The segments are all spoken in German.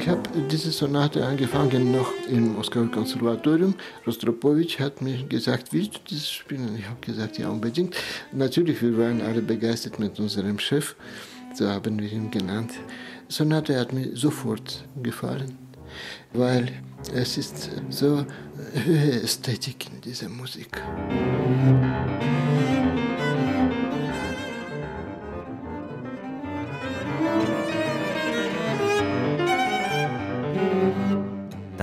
Ich habe diese Sonate angefangen noch im Moskauer Konservatorium. Rostropowitsch hat mir gesagt, willst du das spielen? Ich habe gesagt, ja, unbedingt. Natürlich, wir waren alle begeistert mit unserem Chef, so haben wir ihn genannt. Sonate hat mir sofort gefallen, weil es ist so höhere Ästhetik in dieser Musik.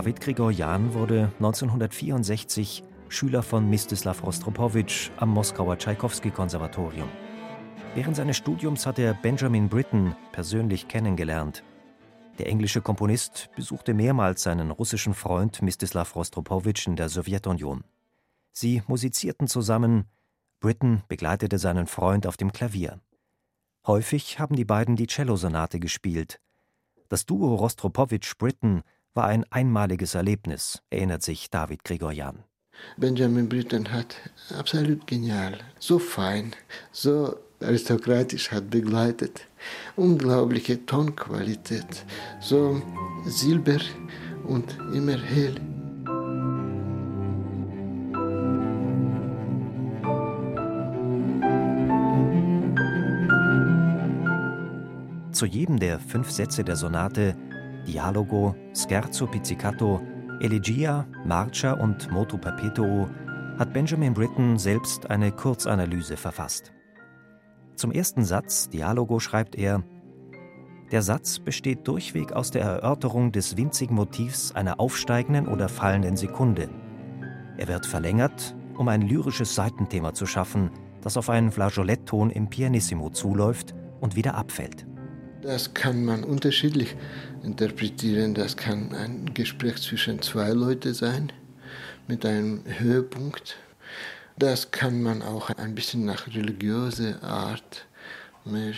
David Grigorjan wurde 1964 Schüler von Mstislav Rostropowitsch am Moskauer Tschaikowski-Konservatorium. Während seines Studiums hat er Benjamin Britten persönlich kennengelernt. Der englische Komponist besuchte mehrmals seinen russischen Freund Mstislav Rostropowitsch in der Sowjetunion. Sie musizierten zusammen, Britten begleitete seinen Freund auf dem Klavier. Häufig haben die beiden die Cellosonate gespielt. Das Duo Rostropowitsch-Britten war ein einmaliges Erlebnis, erinnert sich David Grigorjan. Benjamin Britten hat absolut genial, so fein, so aristokratisch hat begleitet. Unglaubliche Tonqualität, so silber und immer hell. Zu jedem der fünf Sätze der Sonate Dialogo, Scherzo pizzicato, Elegia, Marcia und Motu perpetuo hat Benjamin Britten selbst eine Kurzanalyse verfasst. Zum ersten Satz, Dialogo, schreibt er: Der Satz besteht durchweg aus der Erörterung des winzigen Motivs einer aufsteigenden oder fallenden Sekunde. Er wird verlängert, um ein lyrisches Seitenthema zu schaffen, das auf einen Flageolettton im Pianissimo zuläuft und wieder abfällt. Das kann man unterschiedlich interpretieren. Das kann ein Gespräch zwischen zwei Leuten sein, mit einem Höhepunkt. Das kann man auch ein bisschen nach religiöser Art mehr.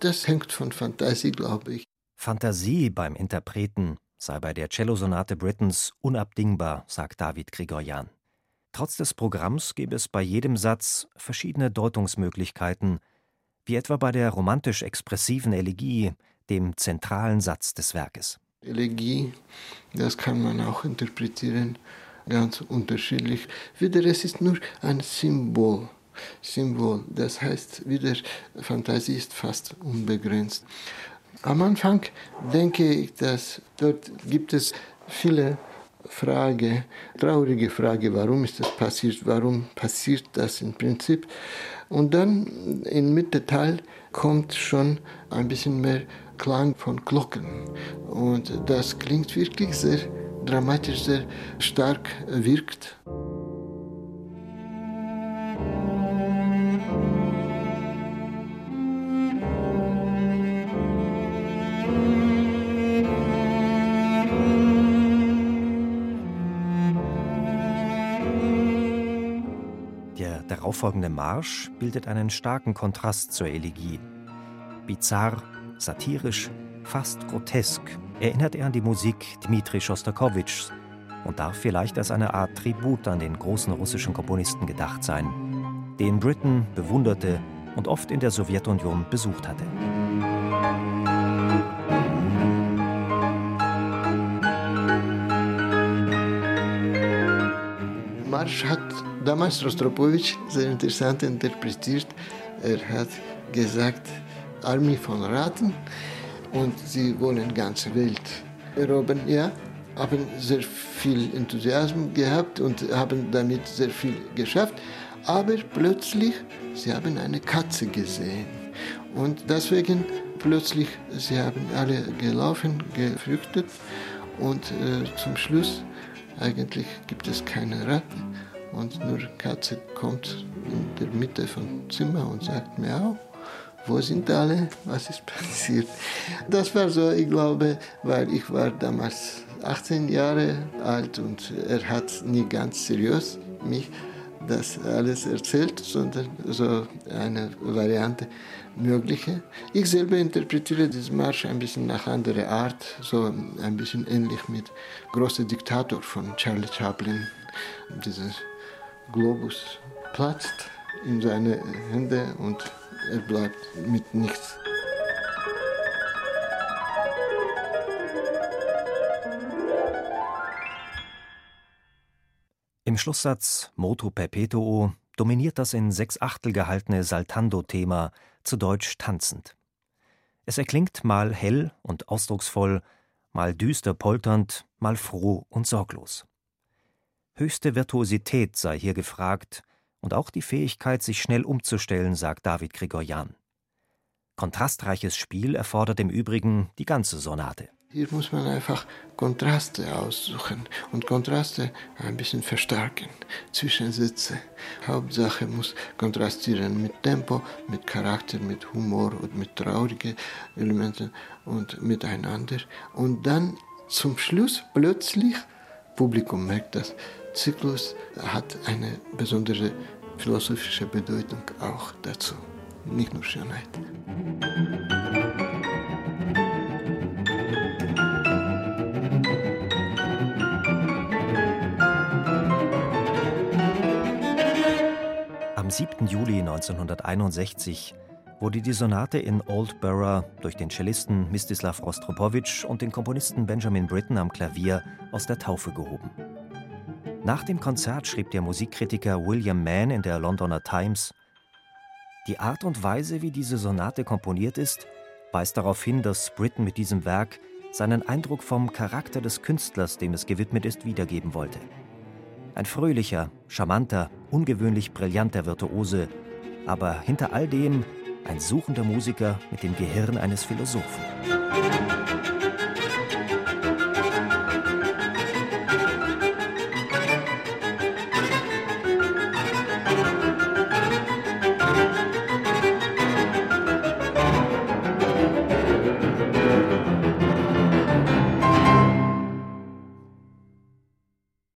Das hängt von Fantasie, glaube ich. Fantasie beim Interpreten sei bei der Cellosonate Brittens unabdingbar, sagt David Grigorjan. Trotz des Programms gäbe es bei jedem Satz verschiedene Deutungsmöglichkeiten, wie etwa bei der romantisch-expressiven Elegie, dem zentralen Satz des Werkes. Elegie, das kann man auch interpretieren ganz unterschiedlich. Wieder, es ist nur ein Symbol. Symbol, das heißt, wieder Fantasie ist fast unbegrenzt. Am Anfang denke ich, dass dort gibt es viele Frage, traurige Frage, warum ist das passiert, warum passiert das im Prinzip. Und dann im Mittelteil kommt schon ein bisschen mehr Klang von Glocken. Und das klingt wirklich sehr dramatisch, sehr stark wirkt. Darauffolgende Marsch bildet einen starken Kontrast zur Elegie. Bizarr, satirisch, fast grotesk erinnert er an die Musik Dmitri Schostakowitschs und darf vielleicht als eine Art Tribut an den großen russischen Komponisten gedacht sein, den Britain bewunderte und oft in der Sowjetunion besucht hatte. Marsch hat damals Rostropowitsch sehr interessant interpretiert. Er hat gesagt, Armee von Raten und sie wollen ganze Welt erobern. Ja, haben sehr viel Enthusiasmus gehabt und haben damit sehr viel geschafft. Aber plötzlich, sie haben eine Katze gesehen. Und deswegen plötzlich, sie haben alle gelaufen, geflüchtet und äh, zum Schluss eigentlich gibt es keine Ratten und nur Katze kommt in der Mitte vom Zimmer und sagt Miau. Wo sind alle? Was ist passiert? Das war so, ich glaube, weil ich war damals 18 Jahre alt und er hat nie ganz seriös mich das alles erzählt, sondern so eine Variante mögliche. Ich selber interpretiere diesen Marsch ein bisschen nach anderer Art, so ein bisschen ähnlich mit Großer Diktator von Charlie Chaplin. Dieser Globus platzt in seine Hände und er bleibt mit nichts. Im Schlusssatz Motu Perpetuo dominiert das in sechs Achtel gehaltene Saltando-Thema, zu Deutsch tanzend. Es erklingt mal hell und ausdrucksvoll, mal düster polternd, mal froh und sorglos. Höchste Virtuosität sei hier gefragt und auch die Fähigkeit, sich schnell umzustellen, sagt David Grigorjan. Kontrastreiches Spiel erfordert im Übrigen die ganze Sonate. Hier muss man einfach Kontraste aussuchen und Kontraste ein bisschen verstärken, Zwischensätze. Hauptsache muss kontrastieren mit Tempo, mit Charakter, mit Humor und mit traurigen Elementen und miteinander. Und dann zum Schluss plötzlich, Publikum merkt das, Zyklus hat eine besondere philosophische Bedeutung auch dazu, nicht nur Schönheit. 7. Juli 1961 wurde die Sonate in Old Borough durch den Cellisten Mstislav Rostropowitsch und den Komponisten Benjamin Britten am Klavier aus der Taufe gehoben. Nach dem Konzert schrieb der Musikkritiker William Mann in der Londoner Times: Die Art und Weise, wie diese Sonate komponiert ist, weist darauf hin, dass Britten mit diesem Werk seinen Eindruck vom Charakter des Künstlers, dem es gewidmet ist, wiedergeben wollte. Ein fröhlicher, charmanter, ungewöhnlich brillanter Virtuose, aber hinter all dem ein suchender Musiker mit dem Gehirn eines Philosophen.